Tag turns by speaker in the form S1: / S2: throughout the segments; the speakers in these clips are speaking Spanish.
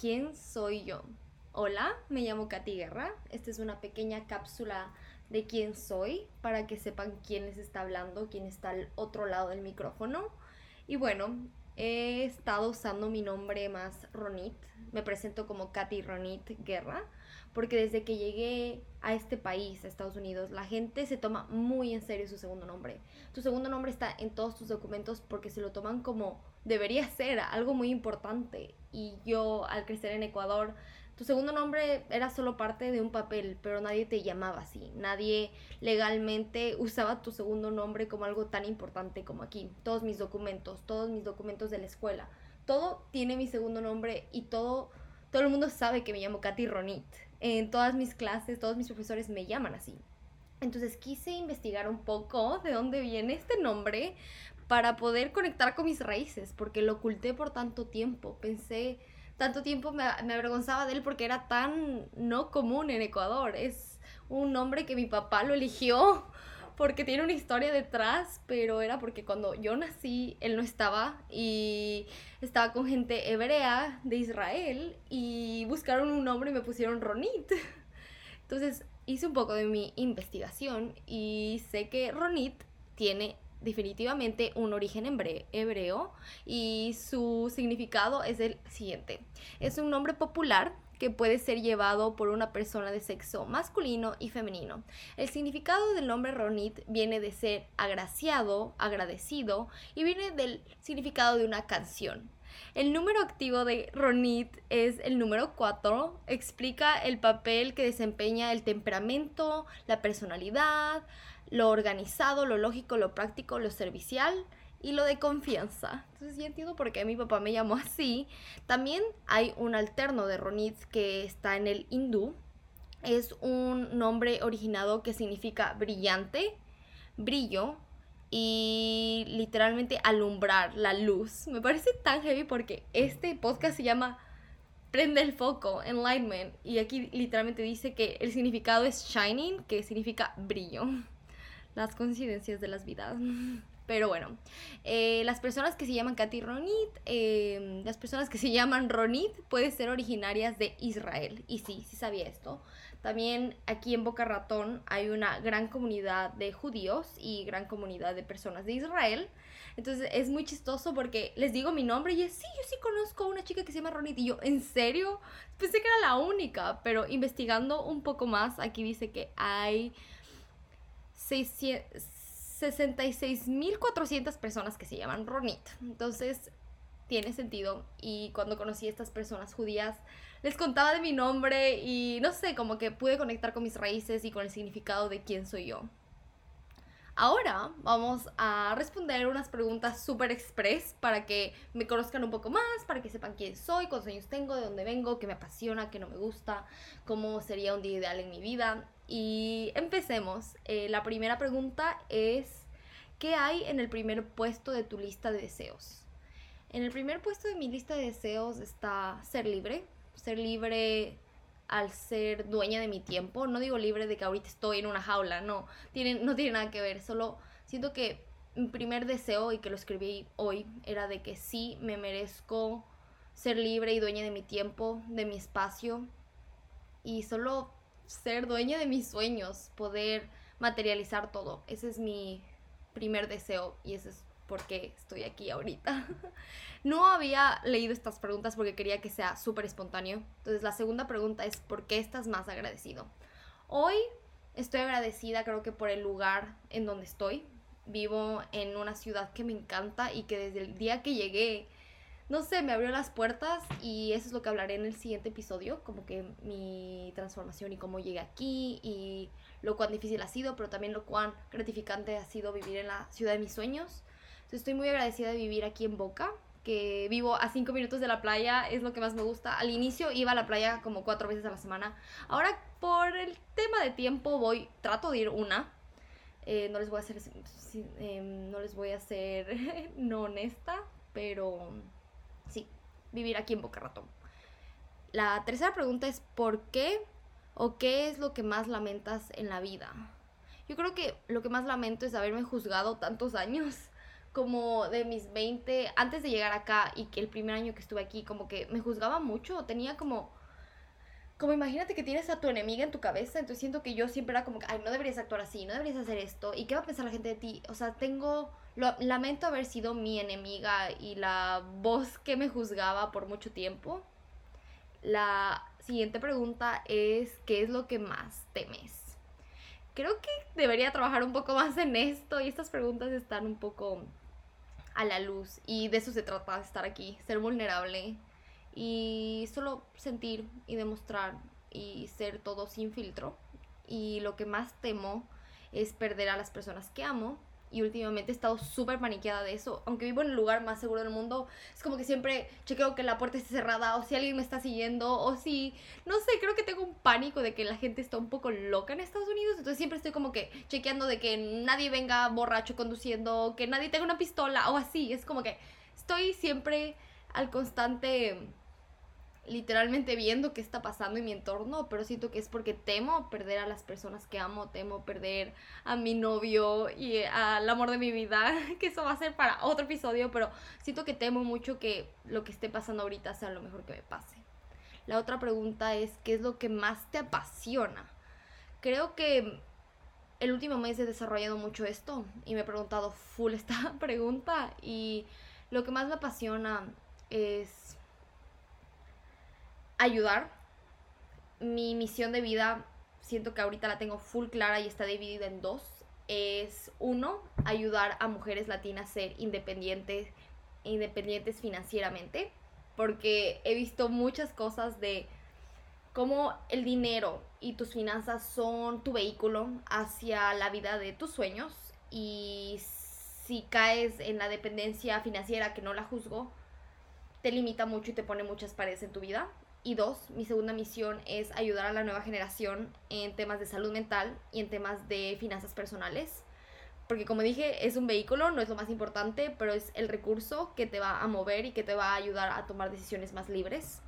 S1: ¿Quién soy yo? Hola, me llamo Katy Guerra. Esta es una pequeña cápsula de quién soy para que sepan quién les está hablando, quién está al otro lado del micrófono. Y bueno, he estado usando mi nombre más Ronit. Me presento como Katy Ronit Guerra porque desde que llegué a este país, a Estados Unidos, la gente se toma muy en serio su segundo nombre. Tu segundo nombre está en todos tus documentos porque se lo toman como debería ser, algo muy importante. Y yo al crecer en Ecuador, tu segundo nombre era solo parte de un papel, pero nadie te llamaba así. Nadie legalmente usaba tu segundo nombre como algo tan importante como aquí. Todos mis documentos, todos mis documentos de la escuela, todo tiene mi segundo nombre y todo, todo el mundo sabe que me llamo Katy Ronit. En todas mis clases, todos mis profesores me llaman así. Entonces quise investigar un poco de dónde viene este nombre para poder conectar con mis raíces, porque lo oculté por tanto tiempo. Pensé, tanto tiempo me, me, avergonzaba de él porque era tan no común en Ecuador. Es un nombre que mi papá lo eligió porque tiene una historia detrás, pero era porque cuando yo nací él no estaba y estaba con gente hebrea de Israel y buscaron un nombre y me pusieron Ronit. Entonces hice un poco de mi investigación y sé que Ronit tiene definitivamente un origen hebreo y su significado es el siguiente. Es un nombre popular que puede ser llevado por una persona de sexo masculino y femenino. El significado del nombre Ronit viene de ser agraciado, agradecido y viene del significado de una canción. El número activo de Ronit es el número 4. Explica el papel que desempeña el temperamento, la personalidad, lo organizado, lo lógico, lo práctico, lo servicial y lo de confianza. Entonces ya entiendo por qué mi papá me llamó así. También hay un alterno de Ronit que está en el hindú. Es un nombre originado que significa brillante, brillo y literalmente alumbrar la luz. Me parece tan heavy porque este podcast se llama Prende el foco, Enlightenment. Y aquí literalmente dice que el significado es shining, que significa brillo. Las coincidencias de las vidas. Pero bueno, eh, las personas que se llaman Katy Ronit, eh, las personas que se llaman Ronit pueden ser originarias de Israel. Y sí, sí sabía esto. También aquí en Boca Ratón hay una gran comunidad de judíos y gran comunidad de personas de Israel. Entonces es muy chistoso porque les digo mi nombre y es, sí, yo sí conozco a una chica que se llama Ronit. Y yo, ¿en serio? Pensé que era la única, pero investigando un poco más, aquí dice que hay 600 66.400 personas que se llaman Ronit. Entonces, tiene sentido. Y cuando conocí a estas personas judías, les contaba de mi nombre y no sé, como que pude conectar con mis raíces y con el significado de quién soy yo. Ahora vamos a responder unas preguntas súper express para que me conozcan un poco más, para que sepan quién soy, cuántos años tengo, de dónde vengo, qué me apasiona, qué no me gusta, cómo sería un día ideal en mi vida. Y empecemos. Eh, la primera pregunta es, ¿qué hay en el primer puesto de tu lista de deseos? En el primer puesto de mi lista de deseos está ser libre, ser libre al ser dueña de mi tiempo. No digo libre de que ahorita estoy en una jaula, no, tiene, no tiene nada que ver, solo siento que mi primer deseo y que lo escribí hoy era de que sí me merezco ser libre y dueña de mi tiempo, de mi espacio y solo ser dueña de mis sueños, poder materializar todo. Ese es mi primer deseo y ese es porque estoy aquí ahorita. No había leído estas preguntas porque quería que sea súper espontáneo. Entonces la segunda pregunta es, ¿por qué estás más agradecido? Hoy estoy agradecida creo que por el lugar en donde estoy. Vivo en una ciudad que me encanta y que desde el día que llegué, no sé, me abrió las puertas y eso es lo que hablaré en el siguiente episodio, como que mi transformación y cómo llegué aquí y lo cuán difícil ha sido, pero también lo cuán gratificante ha sido vivir en la ciudad de mis sueños. Estoy muy agradecida de vivir aquí en Boca, que vivo a cinco minutos de la playa, es lo que más me gusta. Al inicio iba a la playa como cuatro veces a la semana. Ahora por el tema de tiempo voy, trato de ir una. Eh, no les voy a hacer, eh, no les voy a hacer no honesta, pero vivir aquí en Boca Ratón. La tercera pregunta es ¿por qué ¿O qué es lo que más lamentas en la vida? Yo creo que lo que más lamento es haberme juzgado tantos años, como de mis 20, antes de llegar acá y que el primer año que estuve aquí, como que me juzgaba mucho, tenía como como imagínate que tienes a tu enemiga en tu cabeza, entonces siento que yo siempre era como que, ay, no deberías actuar así, no deberías hacer esto, ¿y qué va a pensar la gente de ti? O sea, tengo, lo, lamento haber sido mi enemiga y la voz que me juzgaba por mucho tiempo. La siguiente pregunta es, ¿qué es lo que más temes? Creo que debería trabajar un poco más en esto y estas preguntas están un poco a la luz y de eso se trata, estar aquí, ser vulnerable y solo sentir y demostrar y ser todo sin filtro. Y lo que más temo es perder a las personas que amo. Y últimamente he estado súper paniqueada de eso. Aunque vivo en el lugar más seguro del mundo, es como que siempre chequeo que la puerta esté cerrada o si alguien me está siguiendo o si, no sé, creo que tengo un pánico de que la gente está un poco loca en Estados Unidos. Entonces siempre estoy como que chequeando de que nadie venga borracho conduciendo, que nadie tenga una pistola o así. Es como que estoy siempre al constante literalmente viendo qué está pasando en mi entorno, pero siento que es porque temo perder a las personas que amo, temo perder a mi novio y al amor de mi vida, que eso va a ser para otro episodio, pero siento que temo mucho que lo que esté pasando ahorita sea lo mejor que me pase. La otra pregunta es, ¿qué es lo que más te apasiona? Creo que el último mes he desarrollado mucho esto y me he preguntado full esta pregunta y lo que más me apasiona es ayudar. Mi misión de vida, siento que ahorita la tengo full clara y está dividida en dos. Es uno, ayudar a mujeres latinas a ser independientes, independientes financieramente. Porque he visto muchas cosas de cómo el dinero y tus finanzas son tu vehículo hacia la vida de tus sueños. Y si caes en la dependencia financiera, que no la juzgo, te limita mucho y te pone muchas paredes en tu vida. Y dos, mi segunda misión es ayudar a la nueva generación en temas de salud mental y en temas de finanzas personales. Porque como dije, es un vehículo, no es lo más importante, pero es el recurso que te va a mover y que te va a ayudar a tomar decisiones más libres.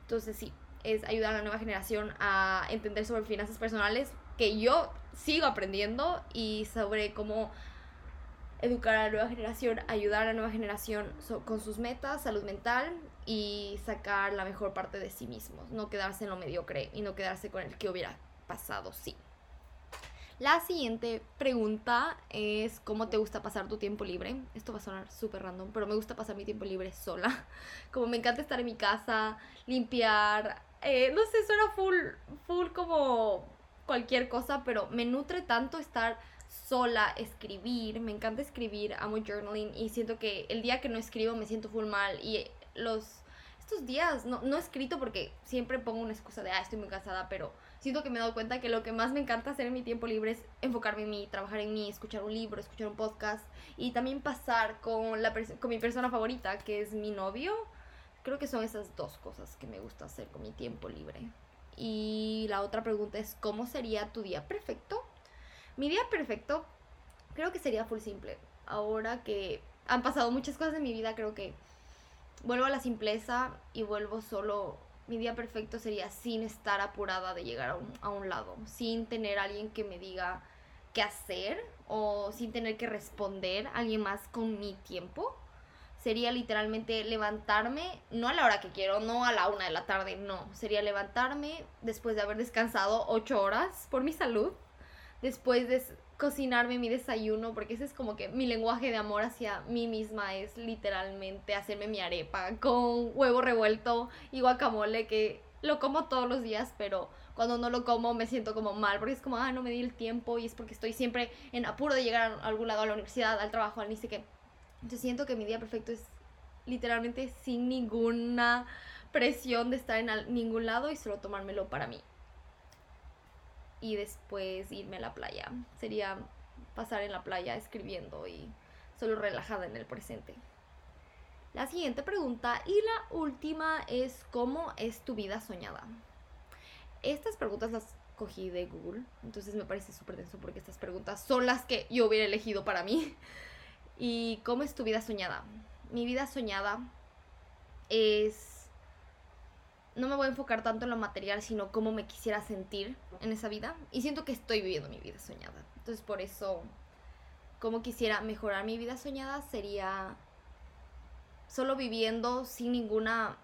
S1: Entonces sí, es ayudar a la nueva generación a entender sobre finanzas personales, que yo sigo aprendiendo y sobre cómo educar a la nueva generación, ayudar a la nueva generación con sus metas, salud mental y sacar la mejor parte de sí mismos, no quedarse en lo mediocre y no quedarse con el que hubiera pasado, sí. La siguiente pregunta es ¿cómo te gusta pasar tu tiempo libre? Esto va a sonar súper random, pero me gusta pasar mi tiempo libre sola. Como me encanta estar en mi casa, limpiar, eh, no sé, suena full, full como cualquier cosa, pero me nutre tanto estar sola, escribir, me encanta escribir, amo journaling y siento que el día que no escribo me siento full mal y los estos días no, no he escrito porque siempre pongo una excusa de, ah, estoy muy cansada, pero siento que me he dado cuenta que lo que más me encanta hacer en mi tiempo libre es enfocarme en mí, trabajar en mí, escuchar un libro, escuchar un podcast y también pasar con, la con mi persona favorita, que es mi novio. Creo que son esas dos cosas que me gusta hacer con mi tiempo libre. Y la otra pregunta es, ¿cómo sería tu día perfecto? Mi día perfecto creo que sería full simple. Ahora que han pasado muchas cosas en mi vida, creo que vuelvo a la simpleza y vuelvo solo. Mi día perfecto sería sin estar apurada de llegar a un, a un lado, sin tener alguien que me diga qué hacer o sin tener que responder a alguien más con mi tiempo. Sería literalmente levantarme, no a la hora que quiero, no a la una de la tarde, no. Sería levantarme después de haber descansado ocho horas por mi salud después de cocinarme mi desayuno, porque ese es como que mi lenguaje de amor hacia mí misma es literalmente hacerme mi arepa con huevo revuelto y guacamole que lo como todos los días, pero cuando no lo como me siento como mal, porque es como, ah, no me di el tiempo y es porque estoy siempre en apuro de llegar a algún lado, a la universidad, al trabajo, al ni sé qué. Entonces siento que mi día perfecto es literalmente sin ninguna presión de estar en ningún lado y solo tomármelo para mí y después irme a la playa. Sería pasar en la playa escribiendo y solo relajada en el presente. La siguiente pregunta y la última es ¿cómo es tu vida soñada? Estas preguntas las cogí de Google, entonces me parece súper denso porque estas preguntas son las que yo hubiera elegido para mí. ¿Y cómo es tu vida soñada? Mi vida soñada es no me voy a enfocar tanto en lo material, sino cómo me quisiera sentir en esa vida. Y siento que estoy viviendo mi vida soñada. Entonces por eso, cómo quisiera mejorar mi vida soñada sería solo viviendo sin ninguna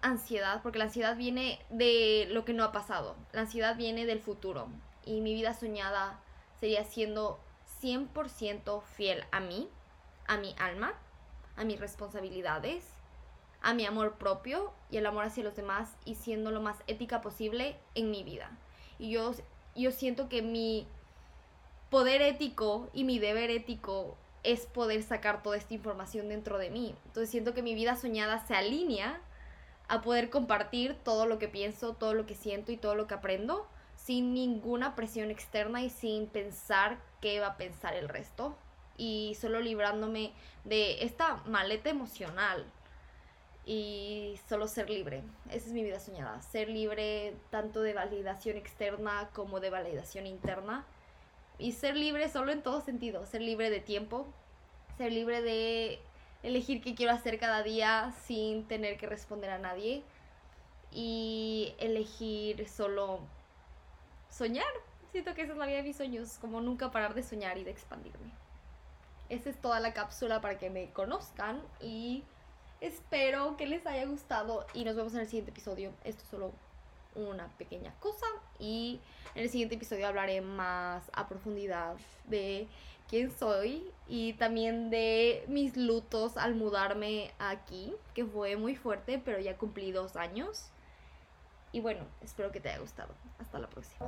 S1: ansiedad, porque la ansiedad viene de lo que no ha pasado, la ansiedad viene del futuro y mi vida soñada sería siendo 100% fiel a mí, a mi alma, a mis responsabilidades, a mi amor propio y el amor hacia los demás y siendo lo más ética posible en mi vida. Y yo, yo siento que mi poder ético y mi deber ético es poder sacar toda esta información dentro de mí. Entonces siento que mi vida soñada se alinea a poder compartir todo lo que pienso, todo lo que siento y todo lo que aprendo sin ninguna presión externa y sin pensar qué va a pensar el resto y solo librándome de esta maleta emocional y solo ser libre. Esa es mi vida soñada, ser libre tanto de validación externa como de validación interna y ser libre solo en todo sentido, ser libre de tiempo, ser libre de elegir qué quiero hacer cada día sin tener que responder a nadie y elegir solo soñar. Siento que esa es la vida de mis sueños, como nunca parar de soñar y de expandirme. Esa es toda la cápsula para que me conozcan y espero que les haya gustado y nos vemos en el siguiente episodio. Esto es solo una pequeña cosa y en el siguiente episodio hablaré más a profundidad de quién soy y también de mis lutos al mudarme aquí, que fue muy fuerte, pero ya cumplí dos años. Y bueno, espero que te haya gustado. Hasta la próxima.